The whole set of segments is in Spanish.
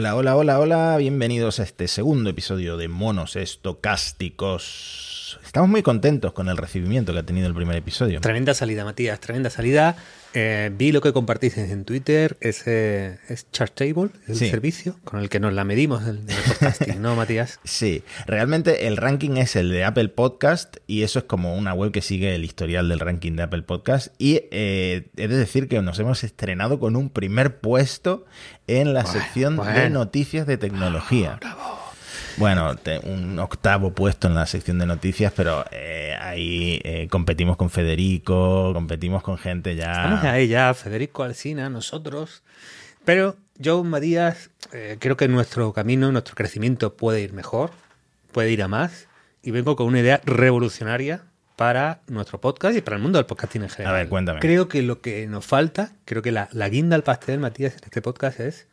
Hola, hola, hola, hola, bienvenidos a este segundo episodio de Monos Estocásticos. Estamos muy contentos con el recibimiento que ha tenido el primer episodio. Tremenda salida, Matías, tremenda salida. Eh, vi lo que compartiste en Twitter, ese es Chartable, el Sí. servicio con el que nos la medimos en el podcasting, ¿no, Matías? Sí, realmente el ranking es el de Apple Podcast y eso es como una web que sigue el historial del ranking de Apple Podcast y eh, he de decir que nos hemos estrenado con un primer puesto en la Bueno, sección de noticias de tecnología. Bueno, te- un octavo puesto en la sección de noticias, pero eh, ahí eh, competimos con Federico, competimos con gente ya... Estamos ahí ya, Federico Alsina, nosotros. Pero yo, Matías, eh, creo que nuestro camino, nuestro crecimiento puede ir mejor, puede ir a más. Y vengo con una idea revolucionaria para nuestro podcast y para el mundo del podcasting en general. A ver, cuéntame. Creo que lo que nos falta, creo que la, la guinda al pastel, Matías, en este podcast es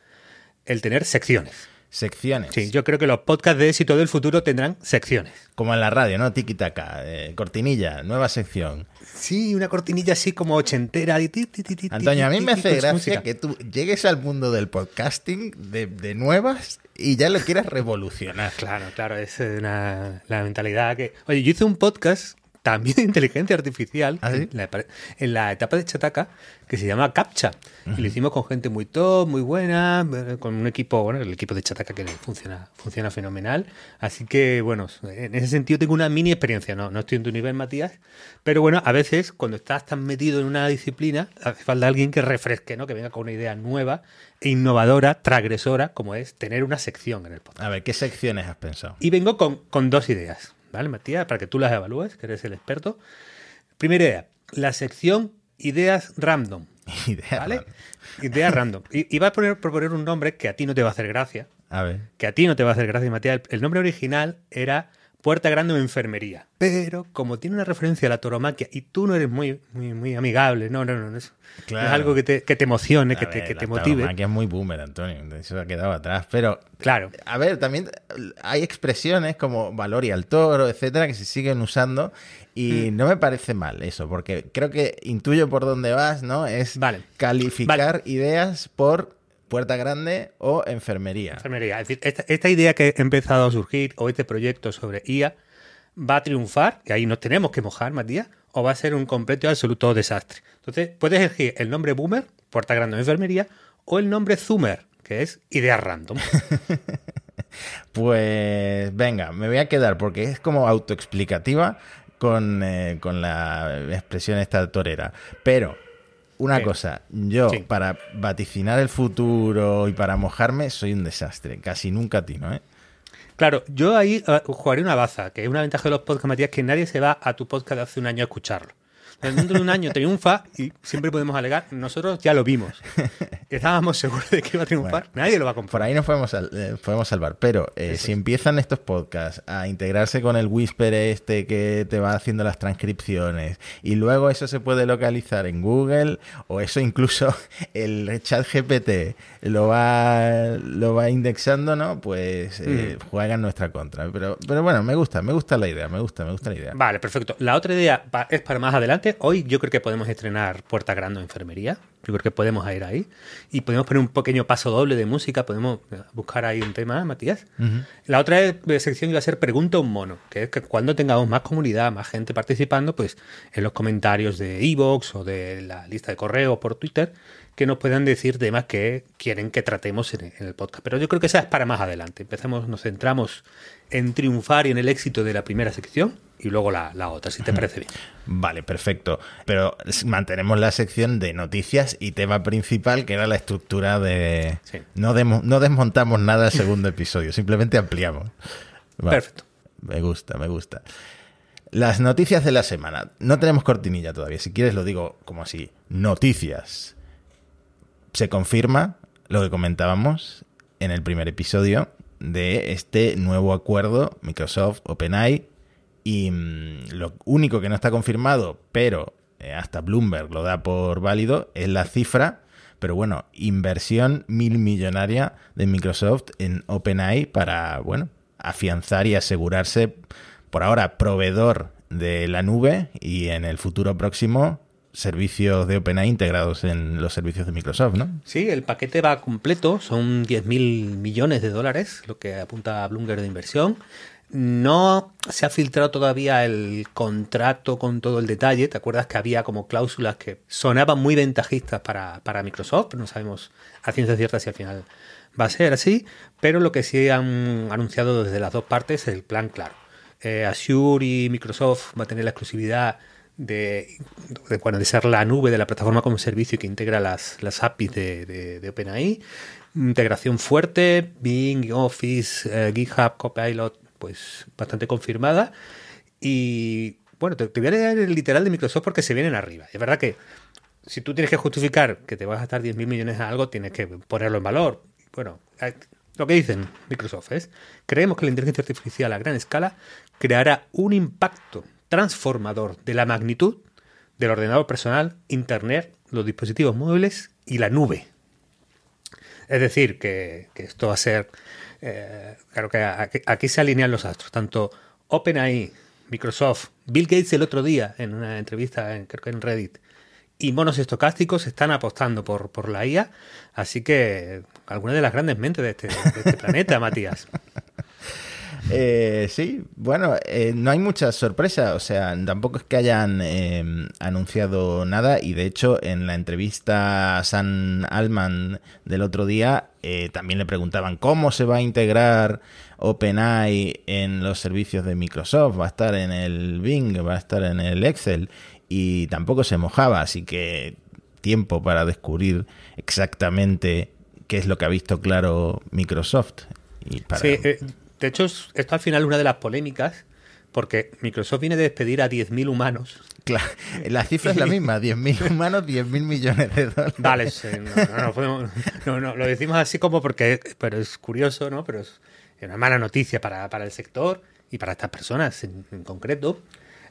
el tener secciones. Secciones. Sí, yo creo que los podcasts de éxito del futuro tendrán secciones. Como en la radio, ¿no? Tiki-taka, eh, cortinilla, nueva sección. Sí, una cortinilla así como ochentera. y ti, ti, ti, ti, Antonio, a mí me hace gracia música. que tú llegues al mundo del podcasting de, de nuevas y ya lo quieras revolucionar. Claro, claro, es una, la mentalidad que... Oye, yo hice un podcast también de inteligencia artificial ¿Ah, sí? en, la, en la etapa de Chataca que se llama CAPTCHA. Y lo hicimos con gente muy top, muy buena, con un equipo, bueno, el equipo de Chataca que funciona, funciona fenomenal. Así que, bueno, en ese sentido tengo una mini experiencia. No, no estoy en tu nivel, Matías, pero bueno, a veces cuando estás tan metido en una disciplina, hace falta alguien que refresque, ¿no? Que venga con una idea nueva e innovadora, transgresora, como es tener una sección en el podcast. A ver, ¿qué secciones has pensado? Y vengo con, con dos ideas, ¿vale, Matías? Para que tú las evalúes, que eres el experto. Primera idea, la sección ideas random, Idea, ¿vale? Ideas random. Y, y va a poner, proponer un nombre que a ti no te va a hacer gracia, A ver. que a ti no te va a hacer gracia, Matías. El, el nombre original era Puerta Grande o Enfermería. Pero como tiene una referencia a la toromaquia y tú no eres muy, muy, muy amigable, no, no, no, no es, no Claro. es algo que te, que te emocione, A que te, que la te motive. es muy boomer, Antonio. Eso ha quedado atrás. Pero, Claro. a ver, también hay expresiones como valor y al toro, etcétera, que se siguen usando y Mm. no me parece mal eso, porque creo que intuyo por dónde vas, ¿no? Es Vale. calificar ideas por puerta grande o enfermería. Enfermería. Es decir, esta, esta idea que ha empezado a surgir o este proyecto sobre IA va a triunfar, y ahí nos tenemos que mojar, Matías, o va a ser un completo y absoluto desastre. Entonces, puedes elegir el nombre Boomer, Puerta Grande o Enfermería, o el nombre Zoomer, que es idea random. Pues venga, me voy a quedar porque es como autoexplicativa con, eh, con la expresión esta torera. Pero, una Sí. cosa, yo Sí. para vaticinar el futuro y para mojarme soy un desastre. Casi nunca atino, ¿eh? Claro, yo ahí eh, jugaré una baza, que es una ventaja de los podcasts, Matías, que nadie se va a tu podcast de hace un año a escucharlo. Dentro de un año triunfa y siempre podemos alegar, nosotros ya lo vimos. Estábamos seguros de que iba a triunfar, Bueno, nadie lo va a comprar. Por ahí nos podemos, sal- eh, podemos salvar. Pero eh, si empiezan estos podcasts a integrarse con el Whisper este que te va haciendo las transcripciones y luego eso se puede localizar en Google o eso incluso el chat GPT lo va, lo va indexando, ¿no? Pues eh, Mm. juega en nuestra contra. Pero, pero bueno, me gusta, me gusta la idea, me gusta, me gusta la idea. Vale, perfecto. La otra idea es para más adelante. Hoy yo creo que podemos estrenar Puerta Grande o Enfermería. Yo creo que podemos ir ahí. Y podemos poner un pequeño paso doble de música. Podemos eh, buscar ahí un tema, Matías. La otra eh, sección iba a ser Pregunta a un mono. Que es que cuando tengamos más comunidad, más gente participando, pues en los comentarios de Evox o de la lista de correo por Twitter, que nos puedan decir temas que quieren que tratemos en, en el podcast. Pero yo creo que esa es para más adelante. Empezamos, nos centramos en triunfar y en el éxito de la primera sección y luego la, la otra, si te parece bien. Vale, perfecto. Pero mantenemos la sección de noticias y tema principal, que era la estructura de... Sí. No, no desmontamos nada el segundo episodio, simplemente ampliamos. Vale. Perfecto. Me gusta, me gusta. Las noticias de la semana. No tenemos cortinilla todavía. Si quieres lo digo como así. Noticias. Se confirma lo que comentábamos en el primer episodio de este nuevo acuerdo Microsoft OpenAI y mm, lo único que no está confirmado, pero eh, hasta Bloomberg lo da por válido, es la cifra, pero bueno, inversión mil millonaria de Microsoft en OpenAI para, bueno, afianzar y asegurarse, por ahora, proveedor de la nube y en el futuro próximo servicios de OpenAI integrados en los servicios de Microsoft, ¿no? Sí, el paquete va completo, son 10.000 millones de dólares, lo que apunta a Bloomberg de inversión. No se ha filtrado todavía el contrato con todo el detalle. ¿Te acuerdas que había como cláusulas que sonaban muy ventajistas para, para Microsoft? no sabemos a ciencia cierta si al final va a ser así. Pero lo que sí han anunciado desde las dos partes es el plan claro. Eh, Azure y Microsoft va a tener la exclusividad de, de, de, ser la nube de la plataforma como servicio que integra las, las APIs de, de, de OpenAI. Integración fuerte, Bing, Office, eh, GitHub, Copilot, pues bastante confirmada. Y bueno, te, voy a leer el literal de Microsoft porque se vienen arriba. Es verdad que si tú tienes que justificar que te vas a gastar 10.000 millones a algo, tienes que ponerlo en valor. Bueno, lo que dicen Microsoft es, creemos que la inteligencia artificial a gran escala creará un impacto transformador de la magnitud del ordenador personal, Internet, los dispositivos móviles y la nube. Es decir, que, que esto va a ser eh, claro que aquí, aquí, se alinean los astros, tanto OpenAI, Microsoft, Bill Gates el otro día en una entrevista, en, creo que en Reddit, y monos estocásticos están apostando por, por la IA, así que alguna de las grandes mentes de este, de este planeta, Matías. Eh, sí, bueno, eh, no hay mucha sorpresa, o sea, tampoco es que hayan eh, anunciado nada y de hecho en la entrevista a San Alman del otro día eh, también le preguntaban cómo se va a integrar OpenAI en los servicios de Microsoft, va a estar en el Bing, va a estar en el Excel y tampoco se mojaba, así que tiempo para descubrir exactamente qué es lo que ha visto claro Microsoft. Y para... Sí, eh, de hecho, esto al final es una de las polémicas, porque Microsoft viene de despedir a 10.000 humanos. Claro, la cifra es la misma, 10.000 humanos, 10.000 millones de dólares. Vale, sí, no, no, podemos, no, no, lo decimos así como porque pero es curioso, ¿no? Pero es una mala noticia para, para el sector y para estas personas en, en concreto.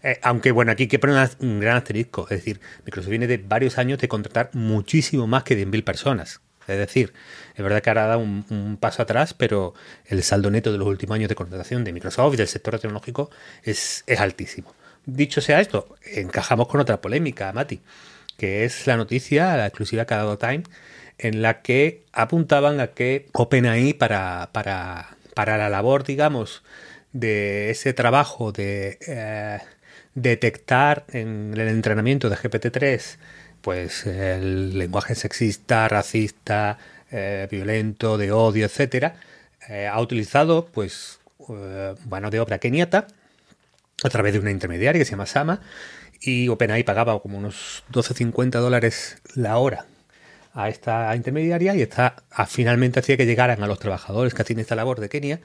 Eh, aunque bueno, aquí hay que poner un gran asterisco. Es decir, Microsoft viene de varios años de contratar muchísimo más que 10.000 personas. Es decir, es verdad que ahora ha dado un, un, paso atrás, pero el saldo neto de los últimos años de contratación de Microsoft y del sector tecnológico es, es altísimo. Dicho sea esto, encajamos con otra polémica, Mati, que es la noticia, la exclusiva que ha dado Time, en la que apuntaban a que OpenAI para, para, para la labor, digamos, de ese trabajo de eh, detectar en el entrenamiento de GPT-3 pues el lenguaje sexista, racista, eh, violento, de odio, etcétera, eh, ha utilizado pues eh, mano de obra keniata a través de una intermediaria que se llama Sama y OpenAI pagaba como unos 12.50 dólares la hora a esta intermediaria y esta a, finalmente hacía que llegaran a los trabajadores que hacían esta labor de Kenia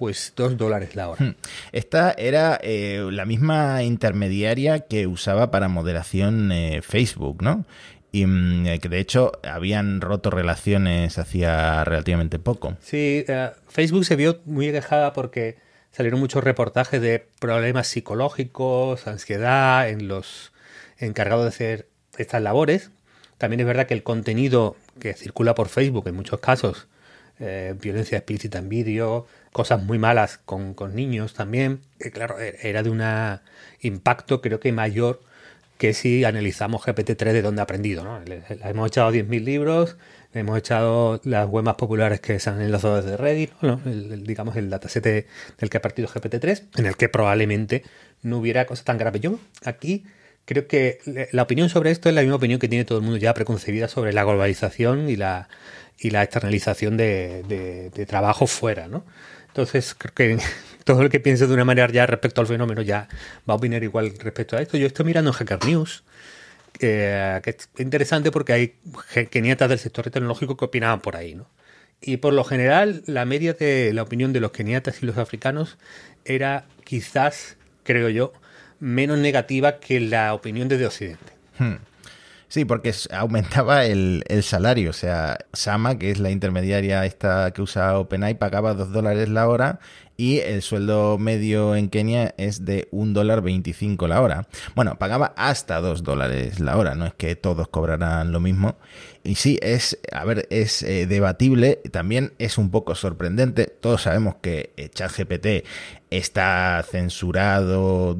pues dos dólares la hora. Esta era eh, la misma intermediaria que usaba para moderación eh, Facebook, ¿no? Y mmm, que de hecho habían roto relaciones hacía relativamente poco. Sí, uh, Facebook se vio muy quejada porque salieron muchos reportajes de problemas psicológicos, ansiedad en los encargados de hacer estas labores. También es verdad que el contenido que circula por Facebook en muchos casos, eh, violencia explícita en vídeo, cosas muy malas con, con niños también. Eh, claro, era de un impacto creo que mayor que si analizamos GPT-3 de dónde ha aprendido. ¿no? Le, hemos echado 10.000 libros, hemos echado las web más populares que se han enlazado desde Reddit, ¿no? el, el, digamos el dataset del que ha partido GPT-3, en el que probablemente no hubiera cosas tan graves. Yo aquí creo que la opinión sobre esto es la misma opinión que tiene todo el mundo ya preconcebida sobre la globalización y la, y la externalización de, de trabajo fuera, ¿no? Entonces, creo que todo el que piense de una manera ya respecto al fenómeno ya va a opinar igual respecto a esto. Yo estoy mirando en Hacker News, eh, que es interesante porque hay keniatas del sector tecnológico que opinaban por ahí, ¿no? Y por lo general, la media de la opinión de los keniatas y los africanos era quizás, creo yo, menos negativa que la opinión desde Occidente. Hmm. Sí, porque aumentaba el, salario. O sea, Sama, que es la intermediaria esta que usa OpenAI, pagaba 2 dólares la hora y el sueldo medio en Kenia es de un dólar 25 la hora. Bueno, pagaba hasta 2 dólares la hora, no es que todos cobrarán lo mismo. Y sí, es, a ver, es eh, debatible, también es un poco sorprendente. Todos sabemos que eh, ChatGPT está censurado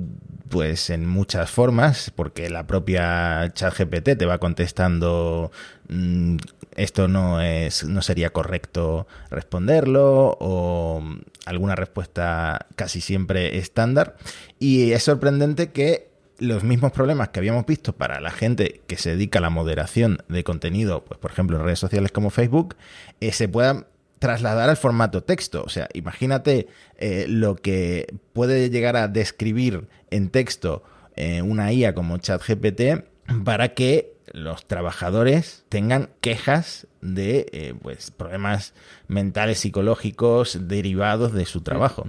pues en muchas formas, porque la propia ChatGPT te va contestando mm, esto no es no sería correcto responderlo o alguna respuesta casi siempre estándar. Y es sorprendente que los mismos problemas que habíamos visto para la gente que se dedica a la moderación de contenido, pues por ejemplo en redes sociales como Facebook, eh, se puedan trasladar al formato texto. O sea, imagínate eh, lo que puede llegar a describir en texto eh, una IA como ChatGPT para que los trabajadores tengan quejas de eh, pues, problemas mentales, psicológicos derivados de su trabajo.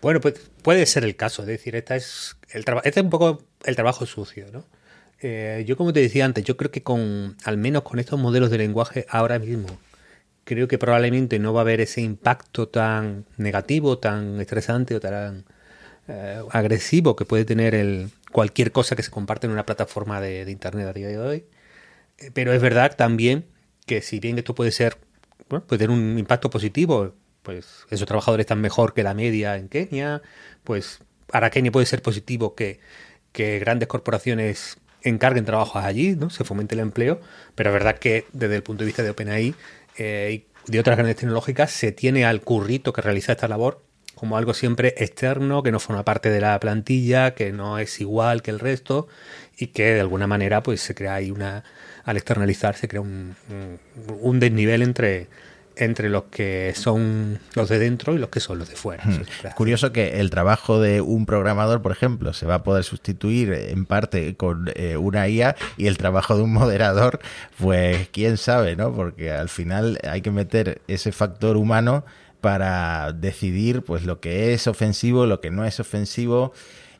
Bueno, pues puede ser el caso. Es decir, esta es el este es un poco el trabajo sucio, ¿no? yo, como te decía antes, yo creo que con, al menos con estos modelos de lenguaje ahora mismo, creo que probablemente no va a haber ese impacto tan negativo, tan estresante o tan eh, agresivo que puede tener el, cualquier cosa que se comparte en una plataforma de, Internet a día de hoy. Eh, pero es verdad también que si bien esto puede ser, bueno, puede tener un impacto positivo, pues esos trabajadores están mejor que la media en Kenia, pues para Kenia puede ser positivo que, que grandes corporaciones encarguen trabajos allí, ¿no? se fomente el empleo, pero es verdad que desde el punto de vista de OpenAI eh, de otras grandes tecnológicas, se tiene al currito que realiza esta labor como algo siempre externo, que no forma parte de la plantilla, que no es igual que el resto y que de alguna manera pues se crea ahí una, al externalizar se crea un, un desnivel entre, entre los que son los de dentro y los que son los de fuera. Hmm. Es curioso que el trabajo de un programador, por ejemplo, se va a poder sustituir en parte con eh, una IA y el trabajo de un moderador, pues quién sabe, ¿no? Porque al final hay que meter ese factor humano para decidir pues lo que es ofensivo, lo que no es ofensivo.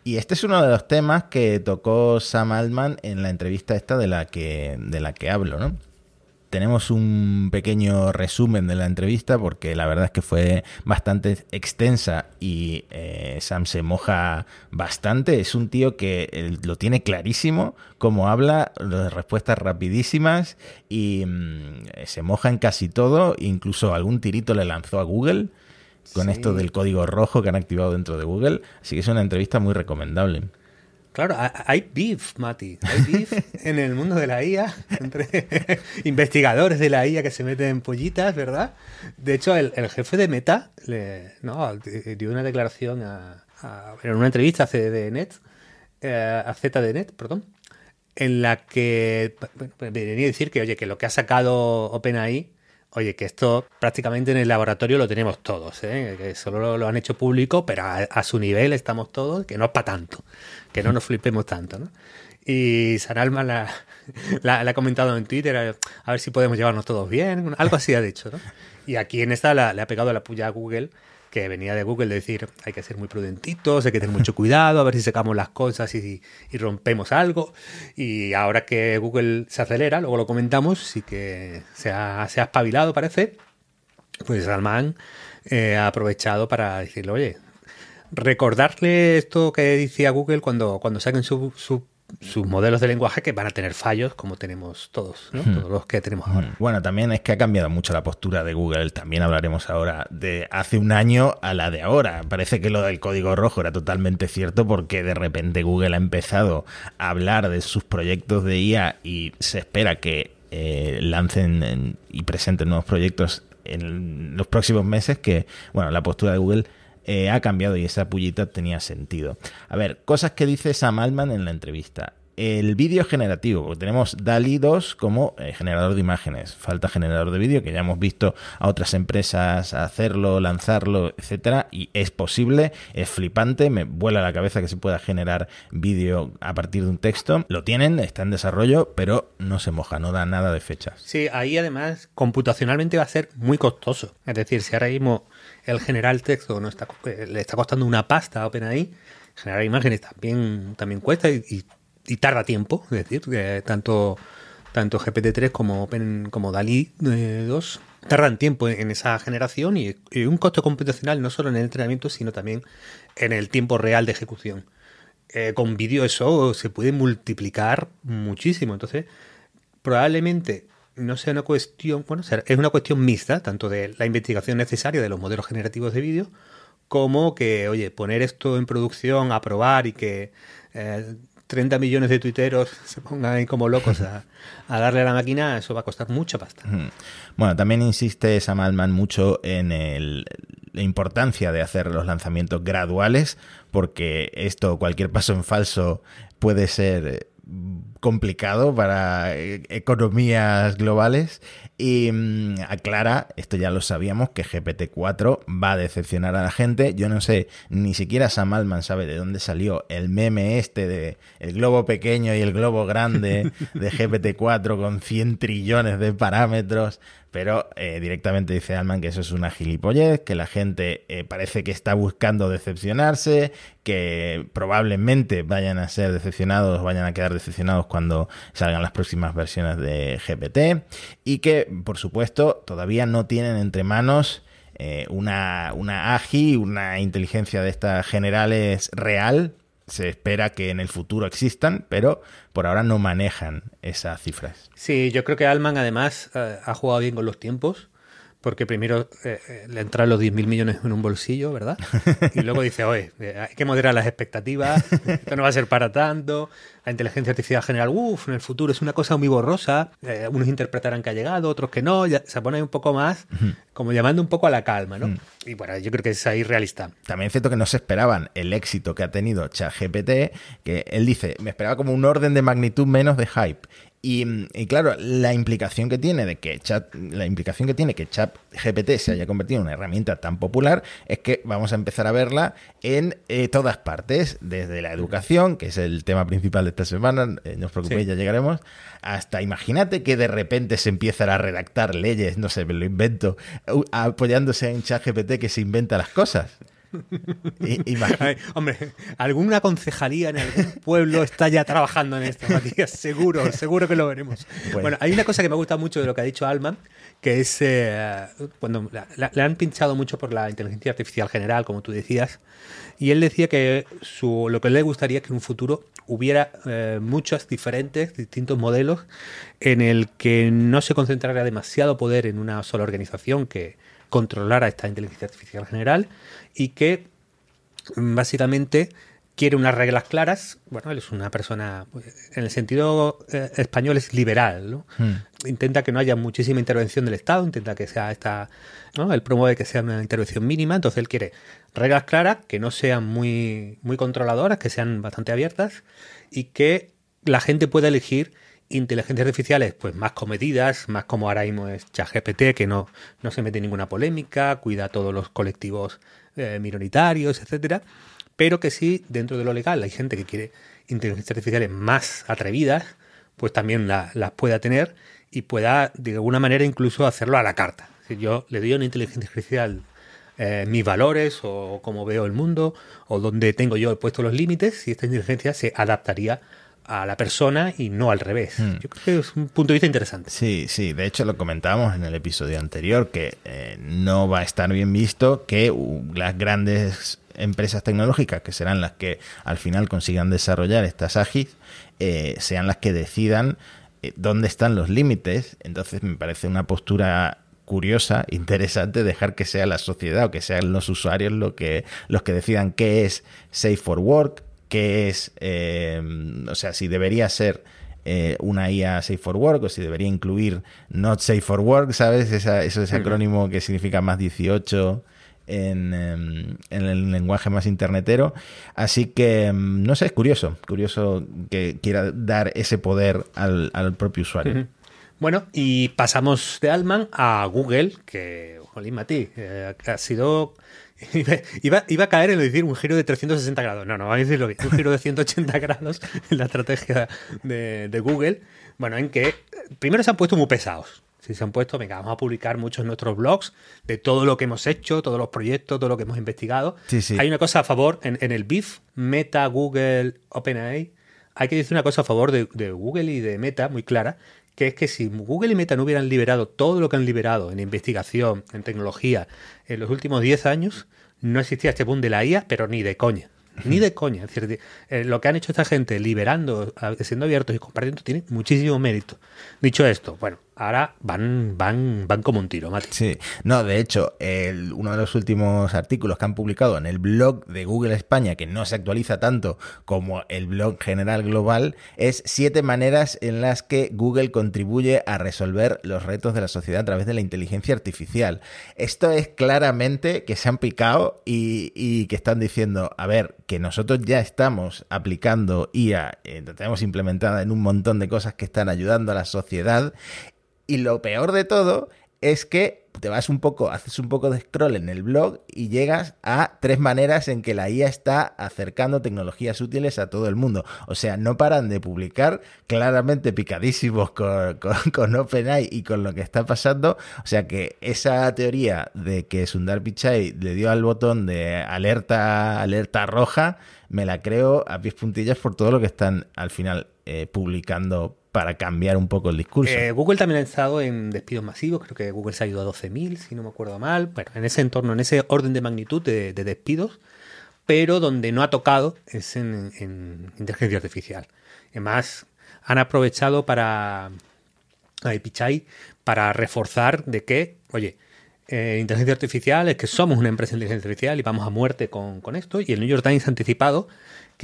Y este es uno de los temas que tocó Sam Altman en la entrevista esta de la que, de la que hablo, ¿no? Tenemos un pequeño resumen de la entrevista porque la verdad es que fue bastante extensa y eh, Sam se moja bastante. Es un tío que eh, lo tiene clarísimo, como habla, respuestas rapidísimas y mm, se moja en casi todo. Incluso algún tirito le lanzó a Google con esto del código rojo que han activado dentro de Google. Así que es una entrevista muy recomendable. Claro, hay beef, Mati. Hay beef en el mundo de la IA entre investigadores de la IA que se meten en pollitas, ¿verdad? De hecho, el, jefe de Meta le, no, dio una declaración a, en una entrevista a CDNet, eh, a ZDNet, perdón, en la que venía a decir que, oye, que lo que ha sacado OpenAI Oye, que esto prácticamente en el laboratorio lo tenemos todos, ¿eh? que solo lo, han hecho público, pero a, su nivel estamos todos, que no es para tanto, que no nos flipemos tanto. ¿no? Y Sanalma la, la, ha comentado en Twitter, a, ver si podemos llevarnos todos bien, algo así ha dicho. ¿no? Y aquí en esta le ha pegado la puya a Google que venía de Google de decir hay que ser muy prudentitos, hay que tener mucho cuidado, a ver si sacamos las cosas y, rompemos algo. Y ahora que Google se acelera, luego lo comentamos, sí que se ha, se ha espabilado, parece. Pues Salman eh, ha aprovechado para decirle, oye, recordarle esto que decía Google cuando, cuando saquen su sus modelos de lenguaje que van a tener fallos como tenemos todos, ¿no? Hmm. todos los que tenemos ahora. Hmm. Bueno, también es que ha cambiado mucho la postura de Google. También hablaremos ahora de hace un año a la de ahora. Parece que lo del código rojo era totalmente cierto porque de repente Google ha empezado a hablar de sus proyectos de IA y se espera que eh, lancen y presenten nuevos proyectos en los próximos meses que, bueno, la postura de Google eh, ha cambiado y esa pullita tenía sentido. A ver, cosas que dice Sam Altman en la entrevista. El vídeo generativo, tenemos DALI 2 como eh, generador de imágenes. Falta generador de vídeo, que ya hemos visto a otras empresas hacerlo, lanzarlo, etcétera, y es posible, es flipante, me vuela la cabeza que se pueda generar vídeo a partir de un texto. Lo tienen, está en desarrollo, pero no se moja, no da nada de fechas. Sí, ahí además computacionalmente va a ser muy costoso. Es decir, si ahora mismo el generar texto no está, eh, le está costando una pasta a OpenAI, generar imágenes también, también cuesta y, tarda tiempo, es decir, tanto, tanto GPT-3 como, Open, como DALI 2 eh, tardan tiempo en, esa generación y, un costo computacional no solo en el entrenamiento, sino también en el tiempo real de ejecución. Eh, con vídeo eso se puede multiplicar muchísimo, entonces probablemente no sea una cuestión, bueno, es una cuestión mixta, tanto de la investigación necesaria de los modelos generativos de vídeo, como que, oye, poner esto en producción, a probar y que eh, 30 millones de tuiteros se pongan ahí como locos a, darle a la máquina, eso va a costar mucha pasta. Bueno, también insiste Sam Altman mucho en el, la importancia de hacer los lanzamientos graduales, porque esto, cualquier paso en falso puede ser complicado para eh, economías globales y mmm, aclara, esto ya lo sabíamos, que GPT-4 va a decepcionar a la gente. Yo no sé, ni siquiera Sam Altman sabe de dónde salió el meme este de el globo pequeño y el globo grande de GPT-4 con 100 trillones de parámetros pero eh, directamente dice Alman que eso es una gilipollez, que la gente eh, parece que está buscando decepcionarse, que probablemente vayan a ser decepcionados, vayan a quedar decepcionados cuando salgan las próximas versiones de GPT y que, por supuesto, todavía no tienen entre manos eh, una, una AGI, una inteligencia de estas generales real se espera que en el futuro existan, pero por ahora no manejan esas cifras. Sí, yo creo que Alman además eh, ha jugado bien con los tiempos, porque primero eh, le entran los 10.000 millones en un bolsillo, ¿verdad? Y luego dice, oye, eh, hay que moderar las expectativas, esto no va a ser para tanto, la inteligencia artificial general, uff, en el futuro es una cosa muy borrosa, eh, unos interpretarán que ha llegado, otros que no, ya, se pone un poco más, como llamando un poco a la calma, ¿no? Y bueno, yo creo que es ahí realista. También es cierto que no se esperaban el éxito que ha tenido ChatGPT, que él dice, me esperaba como un orden de magnitud menos de hype. Y, y, claro, la implicación que tiene de que chat, la implicación que tiene que Chat GPT se haya convertido en una herramienta tan popular es que vamos a empezar a verla en eh, todas partes, desde la educación, que es el tema principal de esta semana, eh, no os preocupéis, sí. ya llegaremos, hasta imagínate que de repente se empiezan a redactar leyes, no sé, me lo invento, apoyándose en Chat GPT que se inventa las cosas. Ay, hombre, alguna concejalía en algún pueblo está ya trabajando en esto, Matías. Seguro, seguro que lo veremos. Bueno. bueno. hay una cosa que me gusta mucho de lo que ha dicho Alman, que es eh, cuando le han pinchado mucho por la inteligencia artificial general, como tú decías, y él decía que su, lo que le gustaría es que en un futuro hubiera eh, muchos diferentes, distintos modelos en el que no se concentrara demasiado poder en una sola organización que controlara esta inteligencia artificial general y que básicamente quiere unas reglas claras. Bueno, él es una persona, en el sentido eh, español es liberal, ¿no? Hmm. Intenta que no haya muchísima intervención del Estado, intenta que sea esta, ¿no? Él promueve que sea una intervención mínima, entonces él quiere reglas claras, que no sean muy, muy controladoras, que sean bastante abiertas y que la gente pueda elegir inteligencias artificiales pues más comedidas, más como ahora mismo es ChatGPT, que no, no se mete en ninguna polémica, cuida a todos los colectivos eh, minoritarios, etcétera, pero que sí, dentro de lo legal, hay gente que quiere inteligencias artificiales más atrevidas, pues también las la pueda tener y pueda de alguna manera incluso hacerlo a la carta. Si yo le doy a una inteligencia artificial eh, mis valores o cómo veo el mundo o dónde tengo yo puesto los límites y esta inteligencia se adaptaría a la persona y no al revés. Mm. Yo creo que es un punto de vista interesante. Sí, sí, de hecho lo comentábamos en el episodio anterior, que eh, no va a estar bien visto que uh, las grandes empresas tecnológicas, que serán las que al final consigan desarrollar estas AGIs, eh, sean las que decidan eh, dónde están los límites. Entonces me parece una postura curiosa, interesante, dejar que sea la sociedad o que sean los usuarios lo que, los que decidan qué es safe for work, qué es, eh, o sea, si debería ser eh, una IA Safe for Work o si debería incluir Not Safe for Work, ¿sabes? Esa, eso es acrónimo que significa más 18 en, en, el lenguaje más internetero. Así que, no sé, es curioso, curioso que quiera dar ese poder al, al propio usuario. Uh -huh. Bueno, y pasamos de Altman a Google, que, jolín, Mati, eh, ha sido Iba, iba, a caer en decir un giro de 360 grados. No, no, va a decirlo bien. Un giro de 180 grados en la estrategia de, de, Google. Bueno, en que primero se han puesto muy pesados. Si se han puesto, venga, vamos a publicar muchos nuestros blogs de todo lo que hemos hecho, todos los proyectos, todo lo que hemos investigado. Sí, sí. Hay una cosa a favor en, en, el BIF, Meta, Google, OpenAI. Hay que decir una cosa a favor de, de Google y de Meta muy clara, que es que si Google y Meta no hubieran liberado todo lo que han liberado en investigación, en tecnología, en los últimos 10 años, no existía este boom de la IA, pero ni de coña. Ni de coña. Es decir, eh, lo que han hecho esta gente liberando, siendo abiertos y compartiendo, tiene muchísimo mérito. Dicho esto, bueno, ahora van, van, van como un tiro, Mati. Sí, no, de hecho, el, uno de los últimos artículos que han publicado en el blog de Google España, que no se actualiza tanto como el blog general global, es siete maneras en las que Google contribuye a resolver los retos de la sociedad a través de la inteligencia artificial. Esto es claramente que se han picado y, que están diciendo, a ver, que nosotros ya estamos aplicando IA, eh, tenemos implementada en un montón de cosas que están ayudando a la sociedad y lo peor de todo es que te vas un poco, haces un poco de scroll en el blog y llegas a tres maneras en que la IA está acercando tecnologías útiles a todo el mundo. O sea, no paran de publicar claramente picadísimos con, con, OpenAI y con lo que está pasando. O sea que esa teoría de que Sundar Pichai le dio al botón de alerta, alerta roja, me la creo a pies puntillas por todo lo que están al final eh, publicando para cambiar un poco el discurso. Eh, Google también ha estado en despidos masivos, creo que Google se ha ido a 12.000, si no me acuerdo mal. Bueno, en ese entorno, en ese orden de magnitud de, de despidos, pero donde no ha tocado es en, en inteligencia artificial. Además, han aprovechado para, Pichai, para reforzar de que, oye, eh, inteligencia artificial es que somos una empresa de inteligencia artificial y vamos a muerte con, con esto. Y el New York Times ha anticipado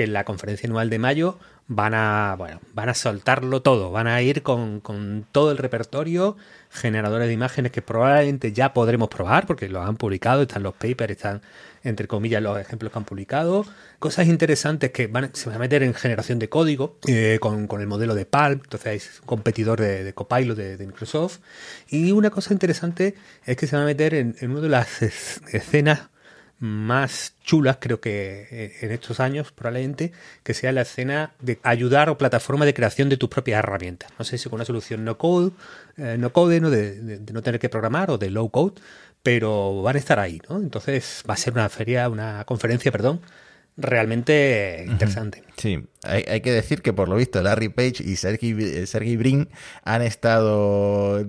que en la conferencia anual de mayo van a, bueno, van a soltarlo todo, van a ir con, con, todo el repertorio, generadores de imágenes que probablemente ya podremos probar, porque lo han publicado, están los papers, están entre comillas los ejemplos que han publicado, cosas interesantes que van, se van a meter en generación de código eh, con, con, el modelo de Palm, entonces es un competidor de, Copilot de, Microsoft, y una cosa interesante es que se van a meter en, en una de las escenas más chulas, creo que eh, en estos años, probablemente, que sea la escena de ayudar o plataforma de creación de tus propias herramientas. No sé si con una solución no code, eh, no code, ¿no? De, de, de, no tener que programar o de low code, pero van a estar ahí, ¿no? Entonces va a ser una feria, una conferencia, perdón, realmente interesante. Sí, hay, hay, que decir que por lo visto Larry Page y Sergey, Sergey Brin han estado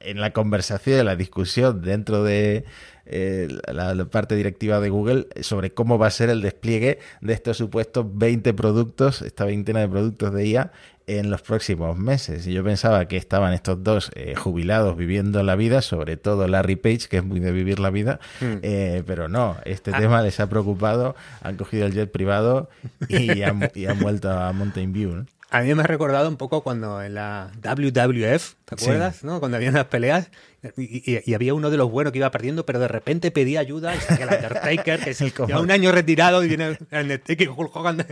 en la conversación, en la discusión dentro de eh, la, la, parte directiva de Google sobre cómo va a ser el despliegue de estos supuestos 20 productos, esta veintena de productos de IA en los próximos meses. Y yo pensaba que estaban estos dos eh, jubilados viviendo la vida, sobre todo Larry Page, que es muy de vivir la vida, mm. eh, pero no, este ah. tema les ha preocupado, han cogido el jet privado y han, y han vuelto a Mountain View. ¿no? A mí me ha recordado un poco cuando en la WWF, ¿te acuerdas? Sí. ¿no? Cuando había unas peleas y, y, y, había uno de los buenos que iba perdiendo, pero de repente pedía ayuda y salía el Undertaker, que es ya un año retirado y viene el Undertaker Hulk Hogan,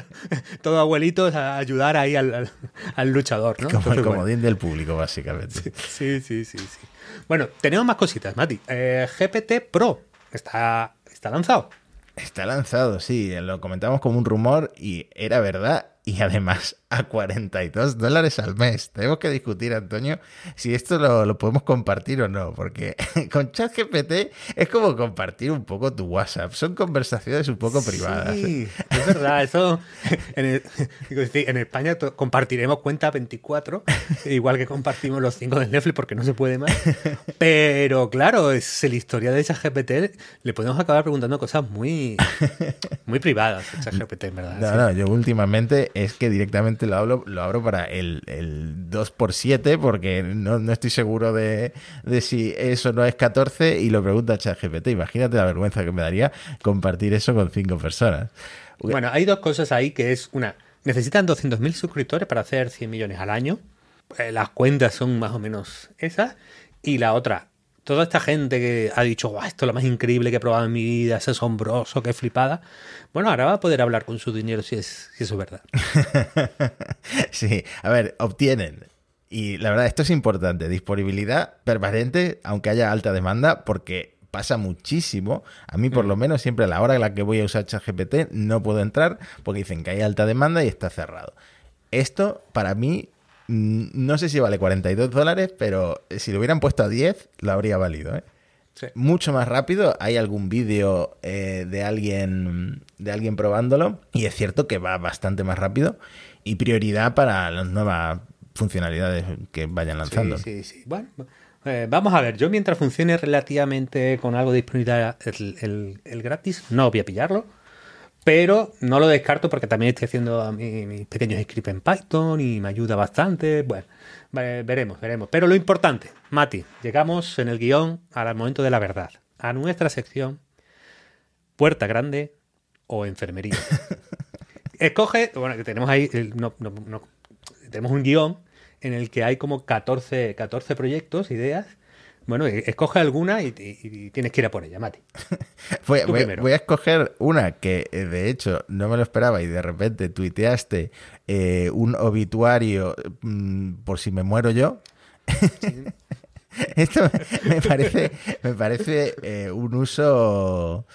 todo abuelitos a ayudar ahí al, al, al luchador, ¿no? Como Entonces, el comodín bueno. del público, básicamente. Sí, sí, sí, sí. Bueno, tenemos más cositas, Mati. Eh, GPT Pro está, está lanzado. Está lanzado, sí. Lo comentamos como un rumor y era verdad y además a 42 dólares al mes. Tenemos que discutir, Antonio, si esto lo, lo podemos compartir o no, porque con ChatGPT es como compartir un poco tu WhatsApp. Son conversaciones un poco privadas. Sí, es verdad. Eso en, el, en España compartiremos cuenta 24, igual que compartimos los 5 de Netflix porque no se puede más. Pero claro, es la historia de ChatGPT. Le podemos acabar preguntando cosas muy, muy privadas a ChatGPT, en verdad. No, no, yo últimamente es que directamente lo abro, lo abro para el, el 2x7 porque no, no estoy seguro de, de, si eso no es 14 y lo pregunta ChatGPT. Imagínate la vergüenza que me daría compartir eso con cinco personas. Bueno, hay dos cosas ahí que es una, necesitan 200.000 suscriptores para hacer 100 millones al año. Eh, las cuentas son más o menos esas. Y la otra, toda esta gente que ha dicho, esto es lo más increíble que he probado en mi vida, es asombroso, qué flipada. Bueno, ahora va a poder hablar con su dinero si, es, si eso es verdad. sí, a ver, obtienen. Y la verdad, esto es importante, disponibilidad permanente, aunque haya alta demanda, porque pasa muchísimo. A mí, por mm. lo menos, siempre a la hora en la que voy a usar ChatGPT no puedo entrar porque dicen que hay alta demanda y está cerrado. Esto, para mí, no sé si vale 42 dólares, pero si lo hubieran puesto a 10, lo habría valido. ¿eh? Sí. Mucho más rápido. Hay algún vídeo eh, de alguien de alguien probándolo y es cierto que va bastante más rápido y prioridad para las nuevas funcionalidades que vayan lanzando. Sí, sí, sí. Bueno, eh, vamos a ver. Yo mientras funcione relativamente con algo de disponibilidad el, el, el gratis, no voy a pillarlo pero no lo descarto porque también estoy haciendo mis pequeños scripts en Python y me ayuda bastante. Bueno, veremos, veremos. Pero lo importante, Mati, llegamos en el guion al momento de la verdad. A nuestra sección, puerta grande o enfermería. Escoge, bueno, que tenemos ahí, el- no- no- no- tenemos un guion en el que hay como 14, 14 proyectos, ideas. Bueno, e- escoge alguna y, y- y tienes que ir a por ella, Mati. Voy a escoger una que eh, de hecho no me lo esperaba y de repente tuiteaste eh, un obituario mm, por si me muero yo. Esto me parece, me parece eh, un uso.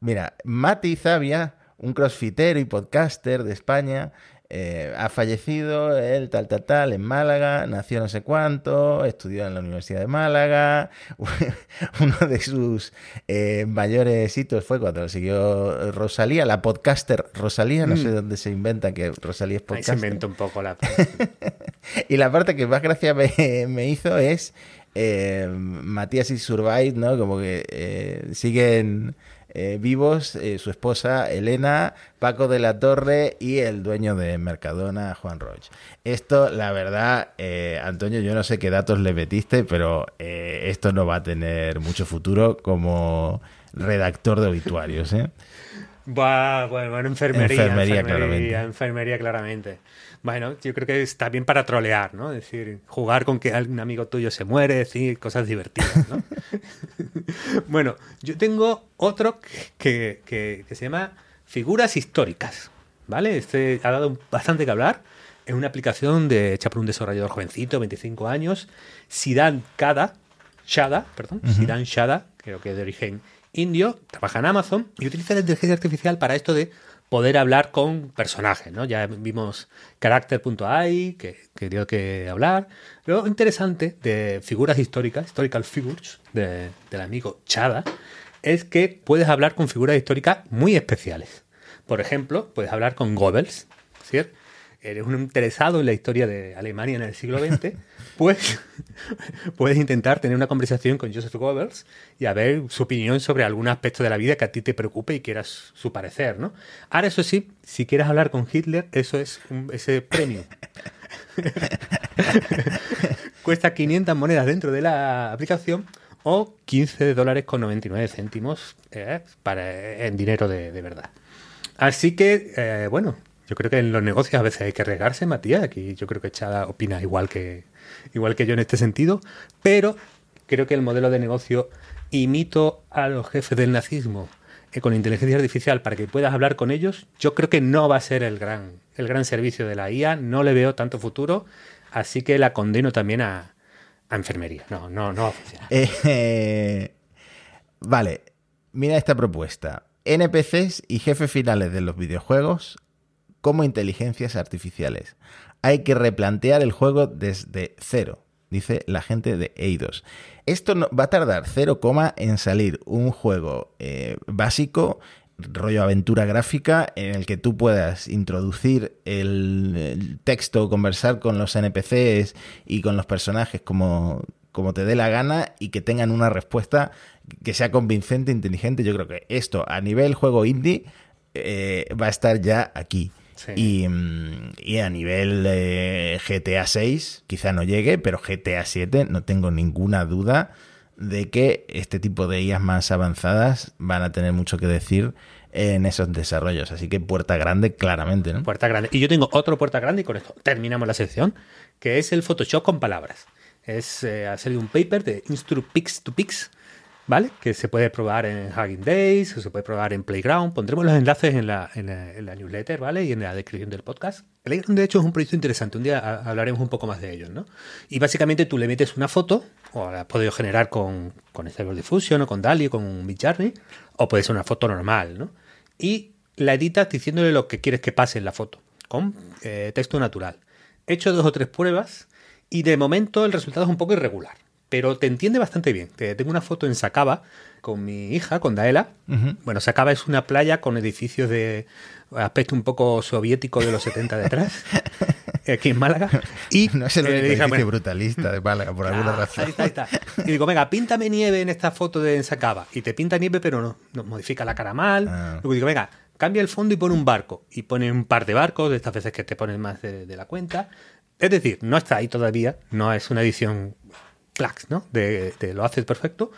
Mira, Mati Zavia, un crossfitero y podcaster de España, eh, ha fallecido, él tal, tal, tal, en Málaga, nació no sé cuánto, estudió en la Universidad de Málaga. Uno de sus eh, mayores hitos fue cuando lo siguió Rosalía, la podcaster Rosalía, no sé dónde se inventa que Rosalía es Mm. Ahí se podcaster. inventa un poco la... Y la parte que más gracia me, me hizo es eh, Matías y Survive, ¿no? Como que siguen eh, vivos eh, su esposa Elena, Paco de la Torre y el dueño de Mercadona, Juan Roch. Esto, la verdad, eh, Antonio, yo no sé qué datos le metiste, pero esto no va a tener mucho futuro como redactor de obituarios, ¿eh? Buah, bueno, bueno, enfermería. Enfermería, Enfermería, claramente. enfermería, claramente. Bueno, yo creo que está bien para trolear, ¿no? Es decir, jugar con que algún amigo tuyo se muere, decir cosas divertidas, ¿no? bueno, yo tengo otro que, que- que se llama Figuras Históricas, ¿vale? Este ha dado bastante que hablar. Es una aplicación de, hecha por un desarrollador jovencito, 25 años, Siddhan Kada, Shada, perdón, Siddhan Shada, creo que de origen indio, trabaja en Amazon y utiliza la inteligencia artificial para esto de poder hablar con personajes, ¿no? Ya vimos Character.ai, que, que dio que hablar. Lo interesante de figuras históricas, historical figures, de- del amigo Chada, es que puedes hablar con figuras históricas muy especiales. Por ejemplo, puedes hablar con Goebbels, ¿cierto? Eres un interesado en la historia de Alemania en el siglo XX, pues puedes intentar tener una conversación con Joseph Goebbels y a ver su opinión sobre algún aspecto de la vida que a ti te preocupe y quieras su parecer, ¿no? Ahora, eso sí, si quieres hablar con Hitler, eso es un- ese premio. Cuesta 500 monedas dentro de la aplicación o 15 dólares con 99 céntimos eh, para, en dinero de, de verdad. Así que, eh, bueno, yo creo que en los negocios a veces hay que arriesgarse, Matías. Aquí yo creo que Chada opina igual que, igual que yo en este sentido, pero creo que el modelo de negocio imito a los jefes del nazismo eh, con inteligencia artificial para que puedas hablar con ellos, yo creo que no va a ser el gran, el gran servicio de la IA, no le veo tanto futuro, así que la condeno también a, a enfermería. No, no, no va a funcionar. Eh, vale, mira esta propuesta. NPCs y jefes finales de los videojuegos como inteligencias artificiales. Hay que replantear el juego desde cero, dice la gente de Eidos. Esto no, va a tardar 0, en salir un juego eh, básico, rollo aventura gráfica, en el que tú puedas introducir el, texto, conversar con los NPCs y con los personajes como, como te dé la gana y que tengan una respuesta que sea convincente, inteligente. Yo creo que esto a nivel juego indie eh, va a estar ya aquí. Sí. Y, mm, y a nivel eh, GTA 6 quizá no llegue, pero GTA 7 no tengo ninguna duda de que este tipo de IAs más avanzadas van a tener mucho que decir en esos desarrollos. Así que puerta grande, claramente, ¿no? Puerta grande. Y yo tengo otro puerta grande y con esto terminamos la sección, que es el Photoshop con palabras. Es eh, ha salido un paper de Instrupix to Pix, ¿vale? Que se puede probar en Hugging Days, o se puede probar en Playground. Pondremos los enlaces en la, en la- newsletter, ¿vale? Y en la descripción del podcast. Playground, de hecho, es un proyecto interesante. Un día ha- hablaremos un poco más de ellos, ¿no? Y básicamente tú le metes una foto, o la has podido generar con, con Stable Diffusion, o con DALI, o con Midjourney, o puede ser una foto normal, ¿no? Y la editas diciéndole lo que quieres que pase en la foto, con eh, texto natural. He hecho dos o tres pruebas y de momento el resultado es un poco irregular, pero te entiende bastante bien. Te- tengo una foto en Sacaba con mi hija, con Daela. Bueno, Sacaba es una playa con edificios de aspecto un poco soviético de los 70 detrás, aquí en Málaga. Y No es el eh, único edificio bueno, brutalista de Málaga, por alguna Ah, razón. Ahí está, ahí está. Y digo, venga, píntame nieve en esta foto de Ensacaba. Y te pinta nieve, pero no, no modifica la cara mal. Ah. Luego digo, venga, cambia el fondo y pone un barco. Y pone un par de barcos, de estas veces que te ponen más de, de la cuenta. Es decir, no está ahí todavía, no es una edición Plax, ¿no? De, lo haces perfecto,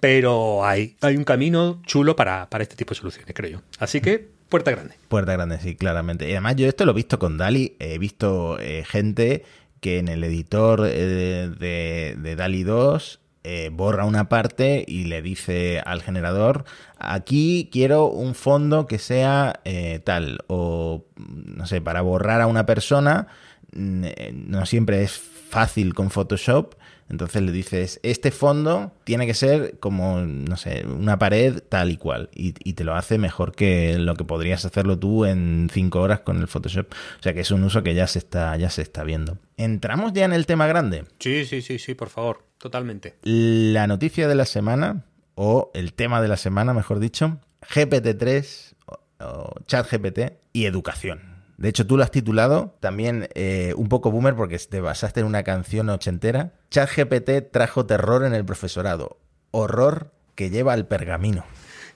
pero hay, hay un camino chulo para, para este tipo de soluciones, creo yo. Así que, puerta grande. Puerta grande, sí, claramente. Y además yo esto lo he visto con Dali, he visto eh, gente que en el editor eh, de, de Dali 2 eh, borra una parte y le dice al generador, aquí quiero un fondo que sea tal, o no sé, para borrar a una persona, mm, no siempre es fácil con Photoshop, entonces le dices, este fondo tiene que ser como, no sé, una pared tal y cual. Y, y, te lo hace mejor que lo que podrías hacerlo tú en cinco horas con el Photoshop. O sea que es un uso que ya se está, ya se está viendo. ¿Entramos ya en el tema grande? Sí, sí, sí, sí, por favor. Totalmente. La noticia de la semana, o el tema de la semana, mejor dicho, GPT-3 o, o ChatGPT y educación. De hecho, tú lo has titulado también eh, un poco boomer porque te basaste en una canción ochentera. ChatGPT trajo terror en el profesorado. Horror que lleva al pergamino.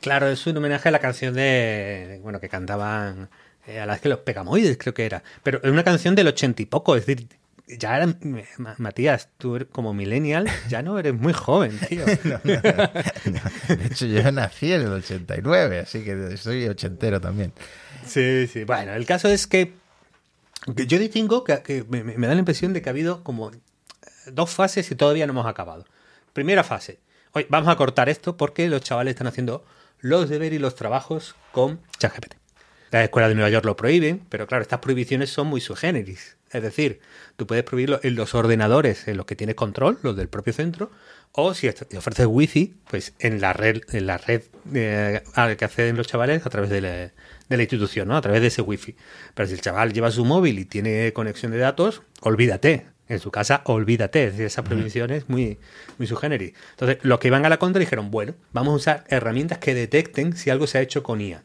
Claro, es un homenaje a la canción de. Bueno, que cantaban. Eh, a las que los Pegamoides, creo que era. Pero es una canción del ochenta y poco. Es decir, ya era. Matías, tú eres como millennial, ya no eres muy joven, tío. no, no, no. De hecho, yo nací en el 89, así que soy ochentero también. Sí, sí. Bueno, el caso es que, yo distingo que, me, da la impresión de que ha habido como dos fases y todavía no hemos acabado. Primera fase. Hoy vamos a cortar esto porque los chavales están haciendo los deberes y los trabajos con ChatGPT. Las escuelas de Nueva York lo prohíben, pero claro, estas prohibiciones son muy sui generis. Es decir, tú puedes prohibirlo en los ordenadores en los que tienes control, los del propio centro, o si ofreces wifi, pues en la red, en la red eh, a la que acceden los chavales a través de la, de la institución, ¿no? A través de ese wifi. Pero si el chaval lleva su móvil y tiene conexión de datos, olvídate. En su casa, olvídate. Es decir, esa prohibición es muy, muy generis. Entonces, los que iban a la contra dijeron, bueno, vamos a usar herramientas que detecten si algo se ha hecho con IA.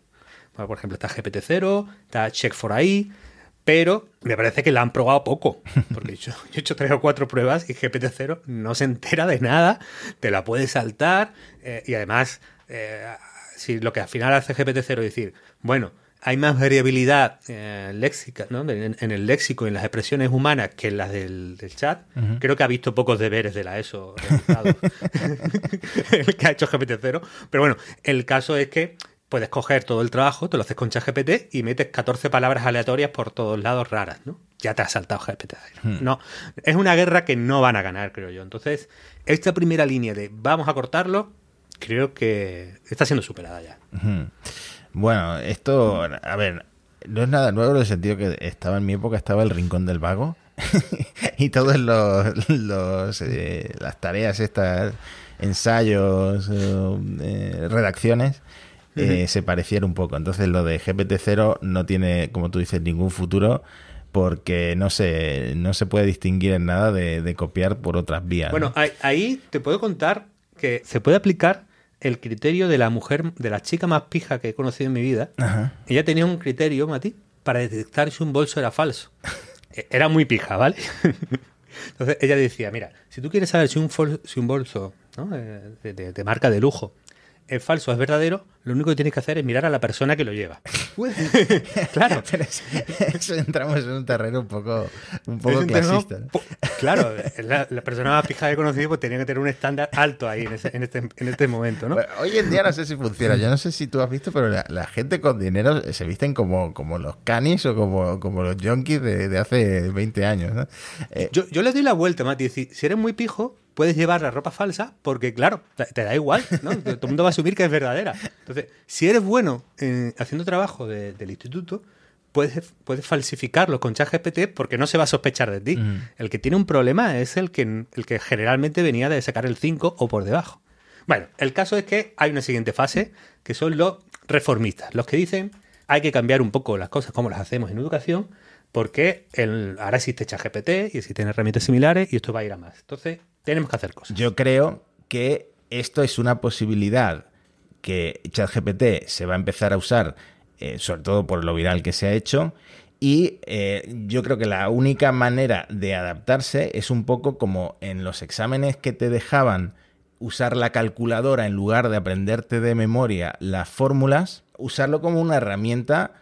Bueno, por ejemplo, está GPT-0, está Check4AI, pero me parece que la han probado poco. Porque yo, yo, he hecho tres o cuatro pruebas y GPT-0 no se entera de nada, te la puede saltar eh, y además, eh, si lo que al final hace GPT-0 es decir, bueno, hay más variabilidad eh, léxica ¿no? en, en, el léxico y en las expresiones humanas que en las del, del chat. Uh -huh. Creo que ha visto pocos deberes de la ESO el que ha hecho GPT-0. Pero bueno, el caso es que puedes coger todo el trabajo, te lo haces con ChatGPT y metes 14 palabras aleatorias por todos lados raras, ¿no? Ya te has saltado GPT. Hmm. No, es una guerra que no van a ganar, creo yo. Entonces, esta primera línea de vamos a cortarlo, creo que está siendo superada ya. Uh -huh. Bueno, esto, a ver, no es nada nuevo en el sentido que estaba en mi época, estaba el Rincón del Vago y todas los, los eh, las tareas estas, ensayos, eh, redacciones, eh, se pareciera un poco. Entonces lo de GPT-0 no tiene, como tú dices, ningún futuro porque no se, no se puede distinguir en nada de, de copiar por otras vías. Bueno, ¿no? ahí te puedo contar que se puede aplicar el criterio de la mujer, de la chica más pija que he conocido en mi vida. Ajá. Ella tenía un criterio, Mati, para detectar si un bolso era falso. Era muy pija, ¿vale? Entonces ella decía, mira, si tú quieres saber si un, si un bolso ¿no? de, de, de marca de lujo es falso o es verdadero, lo único que tienes que hacer es mirar a la persona que lo lleva. claro. Pero eso, eso, entramos en un terreno un poco, un poco clasista. Terreno, claro, la, la, persona más pija que he conocido pues, tenía que tener un estándar alto ahí en, ese, en, este, en este momento, ¿no? Bueno, hoy en día no sé si funciona. Yo no sé si tú has visto, pero la, la gente con dinero se visten como, como los canis o como, como los junkies de, de hace 20 años, ¿no? Eh, yo, yo le doy la vuelta, Mati. Si, si eres muy pijo, puedes llevar la ropa falsa porque, claro, te da igual, ¿no? Todo el mundo va a asumir que es verdadera. Entonces, si eres bueno eh, haciendo trabajo de, del instituto, puedes, puedes falsificarlo con ChatGPT porque no se va a sospechar de ti. Mm. El que tiene un problema es el que, el que generalmente venía de sacar el 5 o por debajo. Bueno, el caso es que hay una siguiente fase, que son los reformistas, los que dicen hay que cambiar un poco las cosas como las hacemos en educación, porque el, ahora existe ChatGPT y existen herramientas similares y esto va a ir a más. Entonces, tenemos que hacer cosas. Yo creo que esto es una posibilidad que ChatGPT se va a empezar a usar, eh, sobre todo por lo viral que se ha hecho. Y eh, yo creo que la única manera de adaptarse es un poco como en los exámenes que te dejaban usar la calculadora en lugar de aprenderte de memoria las fórmulas, usarlo como una herramienta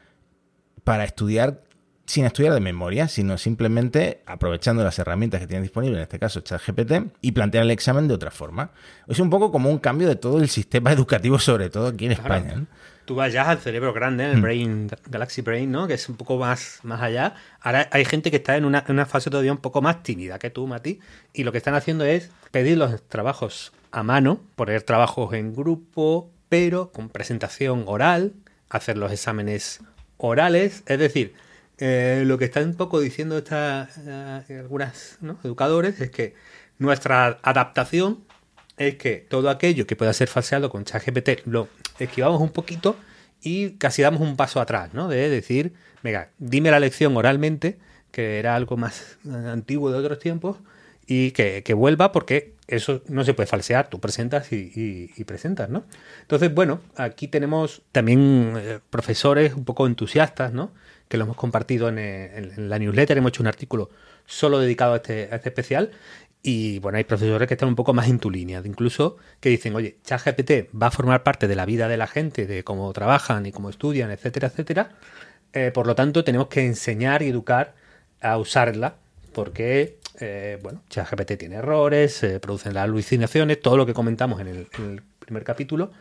para estudiar sin estudiar de memoria, sino simplemente aprovechando las herramientas que tienen disponibles, en este caso ChatGPT, y plantear el examen de otra forma. Es un poco como un cambio de todo el sistema educativo, sobre todo aquí en España. ¿no? Tú vayas al cerebro grande, el Brain, Galaxy Brain, ¿no? Que es un poco más, más allá. Ahora hay gente que está en una, en una fase todavía un poco más tímida que tú, Mati, y lo que están haciendo es pedir los trabajos a mano, poner trabajos en grupo, pero con presentación oral, hacer los exámenes orales, es decir, eh, lo que están un poco diciendo estas eh, algunas educadores es que nuestra adaptación es que todo aquello que pueda ser falseado con ChatGPT lo esquivamos un poquito y casi damos un paso atrás, ¿no? De decir, venga, dime la lección oralmente, que era algo más eh, antiguo de otros tiempos, y que, vuelva porque eso no se puede falsear, tú presentas y, presentas, ¿no? Entonces, bueno, aquí tenemos también profesores un poco entusiastas, ¿no? Que lo hemos compartido en, la newsletter, hemos hecho un artículo solo dedicado a este, este especial. Y bueno, hay profesores que están un poco más en tu línea, incluso que dicen, oye, ChatGPT va a formar parte de la vida de la gente, de cómo trabajan y cómo estudian, etcétera, etcétera. Eh, por lo tanto, tenemos que enseñar y educar a usarla, porque, eh, bueno, ChatGPT tiene errores, producen las alucinaciones, todo lo que comentamos en el primer capítulo,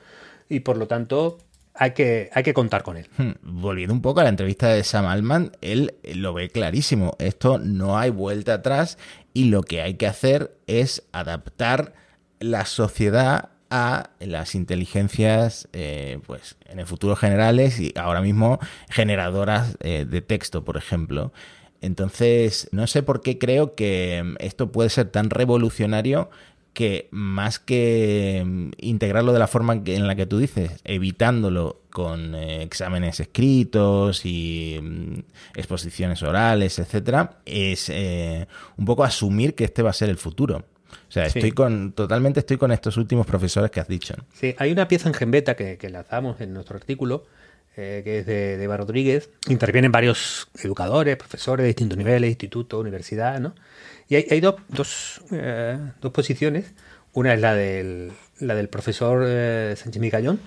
y por lo tanto, hay que, hay que contar con él. Hmm, volviendo un poco a la entrevista de Sam Altman, él lo ve clarísimo. Esto no hay vuelta atrás y lo que hay que hacer es adaptar la sociedad a las inteligencias, eh, pues en el futuro generales y ahora mismo generadoras eh, de texto, por ejemplo. Entonces, no sé por qué creo que esto puede ser tan revolucionario que más que mm, integrarlo de la forma en la que tú dices, evitándolo con eh, exámenes escritos y mm, exposiciones orales, etcétera, es eh, un poco asumir que este va a ser el futuro. O sea, estoy con, totalmente estoy con estos últimos profesores que has dicho. Sí, hay una pieza en Genbeta que, que lanzamos en nuestro artículo, eh, que es de, de Eva Rodríguez. Intervienen varios educadores, profesores de distintos niveles, instituto, universidad, ¿no? Y hay, dos, eh, dos, posiciones. Una es la del, la del profesor eh, Sánchez Micallón,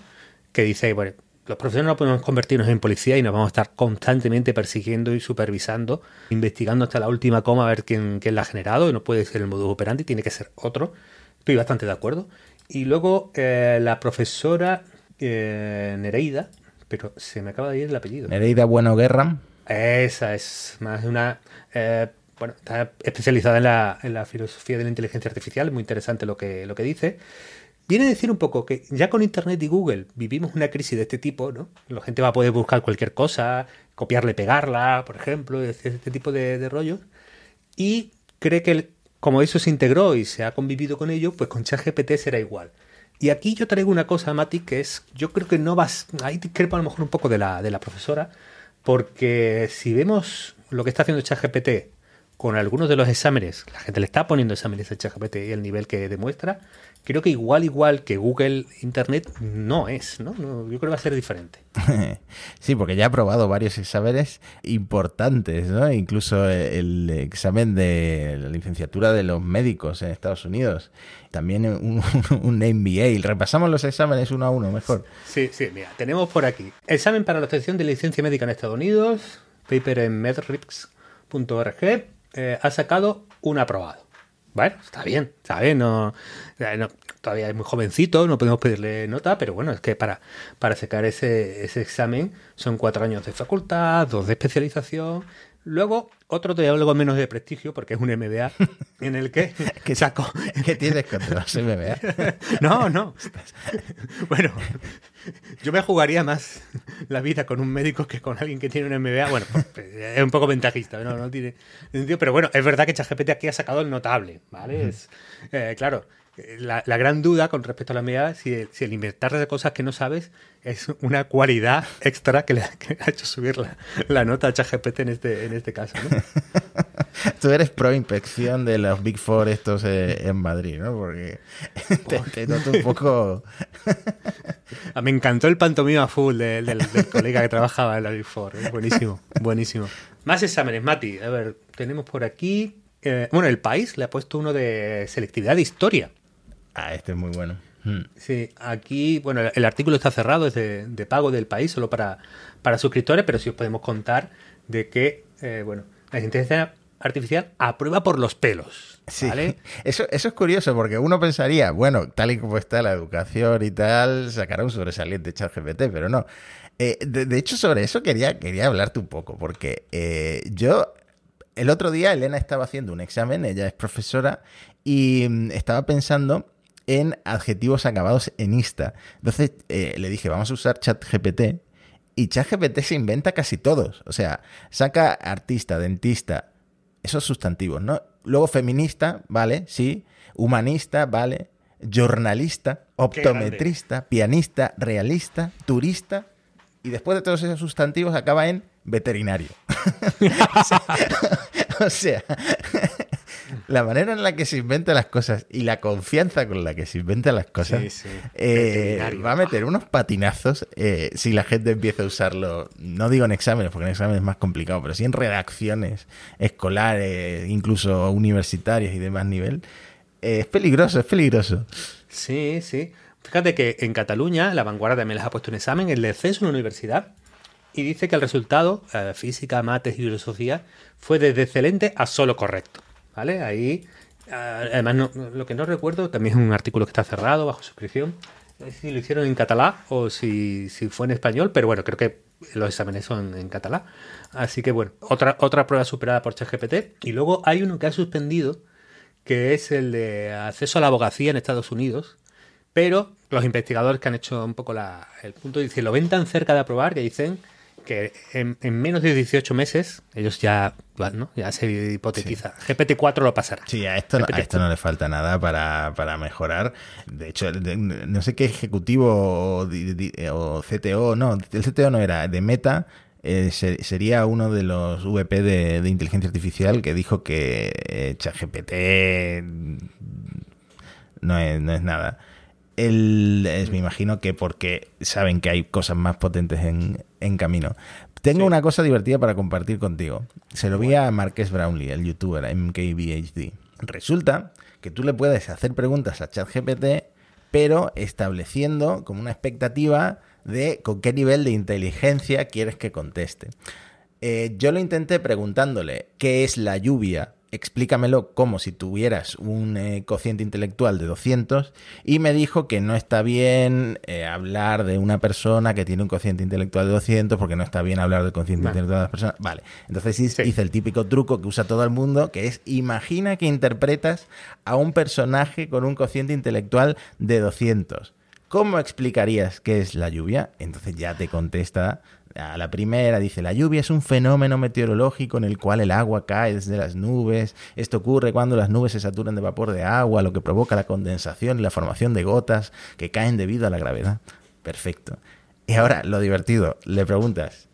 que dice, bueno, los profesores no podemos convertirnos en policía y nos vamos a estar constantemente persiguiendo y supervisando, investigando hasta la última coma a ver quién, quién la ha generado, y no puede ser el modus operandi, tiene que ser otro. Estoy bastante de acuerdo. Y luego eh, la profesora Nereida, pero se me acaba de ir el apellido. Nereida Bueno Guerra. Esa es más de una bueno, está especializada en la, filosofía de la inteligencia artificial, muy interesante lo que, lo que dice. Viene a decir un poco que ya con Internet y Google vivimos una crisis de este tipo, ¿no? La gente va a poder buscar cualquier cosa, copiarle, pegarla, por ejemplo, este, este tipo de, de rollos. Y cree que como eso se integró y se ha convivido con ello, pues con ChatGPT será igual. Y aquí yo traigo una cosa, Mati, que es, yo creo que no vas, ahí discrepo a lo mejor un poco de la, de la profesora, porque si vemos lo que está haciendo ChatGPT con algunos de los exámenes, la gente le está poniendo exámenes a ChatGPT y el nivel que demuestra, creo que igual, igual que Google Internet no es, ¿no? yo creo que va a ser diferente. Sí, porque ya ha probado varios exámenes importantes, ¿no? Incluso el examen de la licenciatura de los médicos en Estados Unidos. También un, un MBA. Repasamos los exámenes uno a uno, mejor. Sí, sí, mira, tenemos por aquí. Examen para la obtención de licencia médica en Estados Unidos, paper en medrix.org, eh, ha sacado un aprobado. Bueno, está bien, está bien, no, todavía es muy jovencito, no podemos pedirle nota, pero bueno, es que para, para sacar ese, ese examen son cuatro años de facultad, dos de especialización, Luego, otro te algo menos de prestigio, porque es un MBA en el que, que saco. ¿Qué tienes contra los MBA? no, no. bueno, yo me jugaría más la vida con un médico que con alguien que tiene un MBA. Bueno, pues, es un poco ventajista, no, no tiene sentido. Pero bueno, es verdad que ChatGPT aquí ha sacado el notable, ¿vale? Es, eh, claro, la, gran duda con respecto a la MBA si si el inventar de cosas que no sabes es una cualidad extra que le ha, hecho subir la, nota a ChatGPT en este, en este caso. Tú eres pro inspección de los Big Four estos eh, en Madrid, ¿no? Porque te, noto un poco... Ah, me encantó el pantomima full del, colega que trabajaba en la Big Four. ¿eh? Buenísimo, buenísimo. Más exámenes, Mati. A ver, tenemos por aquí... Eh, bueno, el país le ha puesto uno de selectividad de historia. Ah, este es muy bueno. Hmm. Sí, aquí, bueno, el artículo está cerrado, es de, de pago del país, solo para, para suscriptores, pero sí os podemos contar de que, eh, bueno, la inteligencia artificial aprueba por los pelos. Sí, ¿vale? eso, eso es curioso porque uno pensaría, bueno, tal y como está la educación y tal, sacará un sobresaliente ChatGPT, pero no. Eh, de, de hecho, sobre eso quería, quería hablarte un poco, porque eh, yo, el otro día Elena estaba haciendo un examen, ella es profesora, y mm, estaba pensando en adjetivos acabados en ista. Entonces eh, le dije, vamos a usar ChatGPT, y ChatGPT se inventa casi todos. O sea, saca artista, dentista, esos sustantivos, ¿no? Luego feminista, vale, sí. Humanista, vale. Jornalista, optometrista, pianista, realista, turista. Y después de todos esos sustantivos acaba en veterinario. o sea, la manera en la que se inventan las cosas y la confianza con la que se inventan las cosas Sí, sí. eh, va a meter unos patinazos eh, si la gente empieza a usarlo, no digo en exámenes, porque en exámenes es más complicado, pero sí en redacciones escolares, incluso universitarias y de más nivel. Eh, es peligroso, es peligroso. Sí, sí. Fíjate que en Cataluña, la vanguardia también les ha puesto un examen, el de CES, una universidad, y dice que el resultado, eh, física, mates y filosofía, fue desde excelente a solo correcto. ¿Vale? Ahí, eh, además, lo que no recuerdo, también es un artículo que está cerrado, bajo suscripción, si lo hicieron en catalán o si, si fue en español, pero bueno, creo que los exámenes son en catalán. Así que bueno, otra, otra prueba superada por ChatGPT. Y luego hay uno que ha suspendido, que es el de acceso a la abogacía en Estados Unidos, pero los investigadores que han hecho un poco el punto dicen, lo ven tan cerca de aprobar que dicen que en, en menos de 18 meses ellos ya, ¿no? ya se hipotetiza. GPT-4 lo pasará. Sí, a esto, no- a esto no le falta nada para, para mejorar. De hecho, de- no sé qué ejecutivo o, CTO, no, el CTO no era, de Meta, eh, se- sería uno de los VP de, de inteligencia artificial que dijo que eh, ChatGPT no es, no es nada. El, es, me imagino que porque saben que hay cosas más potentes en, en camino. Tengo Sí. una cosa divertida para compartir contigo. Se lo vi a Marques Brownlee, el youtuber MKBHD. Resulta que tú le puedes hacer preguntas a ChatGPT, pero estableciendo como una expectativa de con qué nivel de inteligencia quieres que conteste. Eh, yo lo intenté preguntándole qué es la lluvia, explícamelo como si tuvieras un eh, cociente intelectual de 200 y me dijo que no está bien eh, hablar de una persona que tiene un cociente intelectual de 200 porque no está bien hablar del cociente Vale. intelectual de las personas. Vale, entonces hice, Sí. hice el típico truco que usa todo el mundo, que es imagina que interpretas a un personaje con un cociente intelectual de 200. ¿Cómo explicarías qué es la lluvia? Entonces ya te contesta a la primera, dice, la lluvia es un fenómeno meteorológico en el cual el agua cae desde las nubes. Esto ocurre cuando las nubes se saturan de vapor de agua, lo que provoca la condensación y la formación de gotas que caen debido a la gravedad. Perfecto. Y ahora, lo divertido, le preguntas,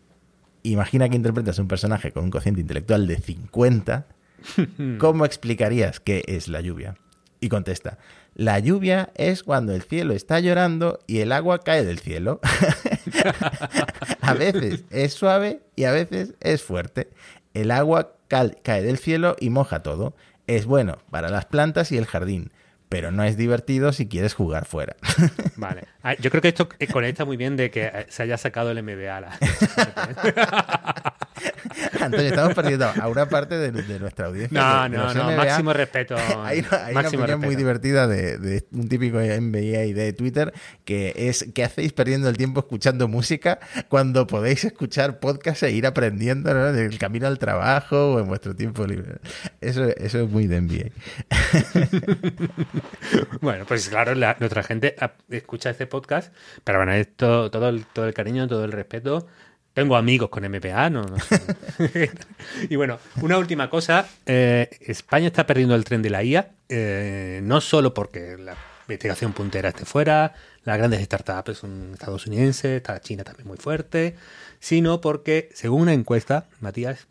imagina que interpretas un personaje con un cociente intelectual de 50, ¿cómo explicarías qué es la lluvia? Y contesta, la lluvia es cuando el cielo está llorando y el agua cae del cielo. a veces es suave y a veces es fuerte. El agua cae del cielo y moja todo. Es bueno para las plantas y el jardín, pero no es divertido si quieres jugar fuera. Vale. Ah, Yo creo que esto eh, conecta muy bien de que eh, se haya sacado el MBA. Antonio, estamos perdiendo a una parte de, de nuestra audiencia. No, de- no, no, máximo respeto. Hay una, hay una opinión muy divertida de, un típico MBA y de Twitter que es ¿qué hacéis perdiendo el tiempo escuchando música cuando podéis escuchar podcast e ir aprendiendo ¿no? del camino al trabajo o en vuestro tiempo libre? Eso, eso es muy de MBA. Bueno, pues claro, la- nuestra gente escucha este podcast, pero bueno, esto, todo el, todo el cariño, todo el respeto. Tengo amigos con MPA, no, no sé. y bueno, una última cosa. eh, España está perdiendo el tren de la IA, eh, no solo porque la investigación puntera esté fuera, las grandes startups son estadounidenses, está China también muy fuerte, sino porque, según una encuesta, Matías,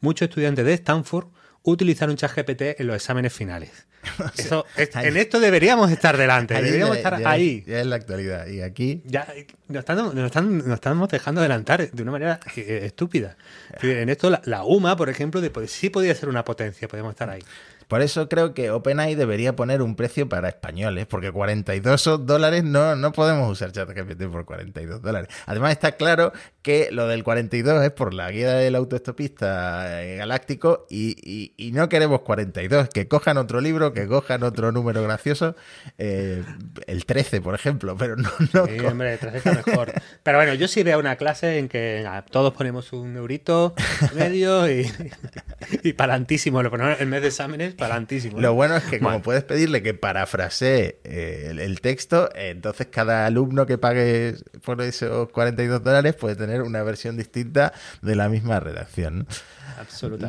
muchos estudiantes de Stanford utilizaron ChatGPT en los exámenes finales. Eso, es- en esto deberíamos estar delante, deberíamos ya- estar ya- ahí. Ya es la actualidad. Y aquí Ya, nos, están- nos están- nos estamos dejando adelantar de una manera eh, estúpida. Es decir, En esto, la, la UMA, por ejemplo, de, pues, sí podía ser una potencia, podemos estar ahí. Por eso creo que OpenAI debería poner un precio para españoles, porque 42 dólares no, no podemos usar ChatGPT por 42 dólares. Además está claro que lo del 42 es por la guía del autoestopista eh, galáctico y, y, no queremos 42, que cojan otro libro, que cojan otro número gracioso, eh, el 13 por ejemplo, pero no... no sí, hombre, 13 está mejor. Pero bueno, yo sí veo una clase en que todos ponemos un eurito medio y, y palantísimo, lo ponemos en vez de exámenes, palantísimo. Lo bueno es que como puedes pedirle que parafrasee eh, el, texto, entonces cada alumno que pague por esos 42 dólares puede tener una versión distinta de la misma redacción.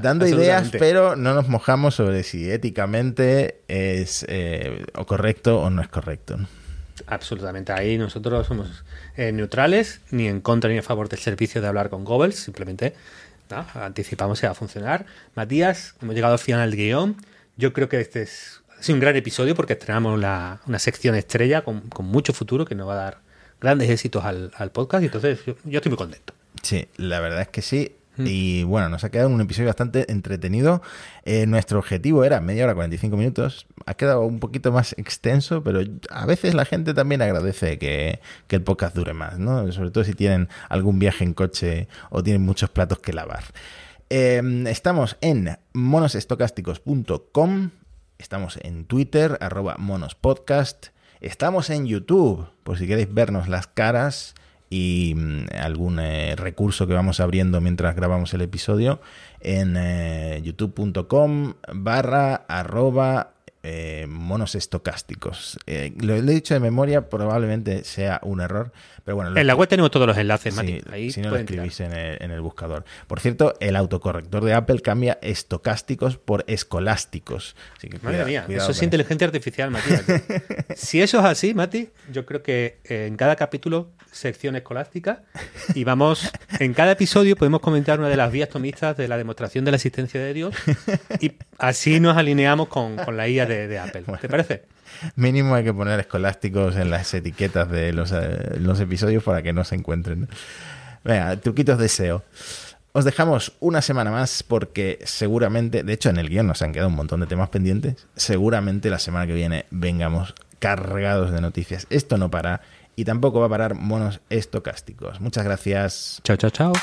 Dando ideas, pero no nos mojamos sobre si éticamente es eh, o correcto o no es correcto. Absolutamente. Ahí nosotros somos eh, neutrales, ni en contra ni a favor del servicio de hablar con Goebbels, simplemente anticipamos que va a funcionar. Matías, hemos llegado al final del guion. Yo creo que este es, un gran episodio porque estrenamos una sección estrella con, mucho futuro que nos va a dar grandes éxitos al, podcast y entonces yo, estoy muy contento. Sí, la verdad es que sí. Mm. Y bueno, nos ha quedado un episodio bastante entretenido. Eh, nuestro objetivo era media hora, 45 minutos. Ha quedado un poquito más extenso, pero a veces la gente también agradece que, el podcast dure más, ¿no? Sobre todo si tienen algún viaje en coche o tienen muchos platos que lavar. Em, estamos en monosestocásticos.com. Estamos en Twitter, arroba monospodcast. Estamos en YouTube, por si queréis vernos las caras y mm, algún eh, recurso que vamos abriendo mientras grabamos el episodio en eh, youtube.com barra arroba eh, monos estocásticos. lo he dicho de memoria, probablemente sea un error, pero bueno. En la web tenemos todos los enlaces, Ahí si no lo escribís en el, buscador. Por cierto, el autocorrector de Apple cambia estocásticos por escolásticos. Madre mía, eso es inteligencia artificial, Matías. si eso es así, Mati, yo creo que en cada capítulo sección escolástica y vamos, en cada episodio podemos comentar una de las vías tomistas de la demostración de la existencia de Dios y así nos alineamos con, la IA de, Apple. ¿Te parece? Mínimo hay que poner escolásticos en las etiquetas de los, eh, los episodios para que no se encuentren. Venga, truquitos de SEO. Os dejamos una semana más porque seguramente, de hecho en el guion nos han quedado un montón de temas pendientes, seguramente la semana que viene vengamos cargados de noticias. Esto no para y tampoco va a parar monos estocásticos. Muchas gracias. Chao, chao, chao.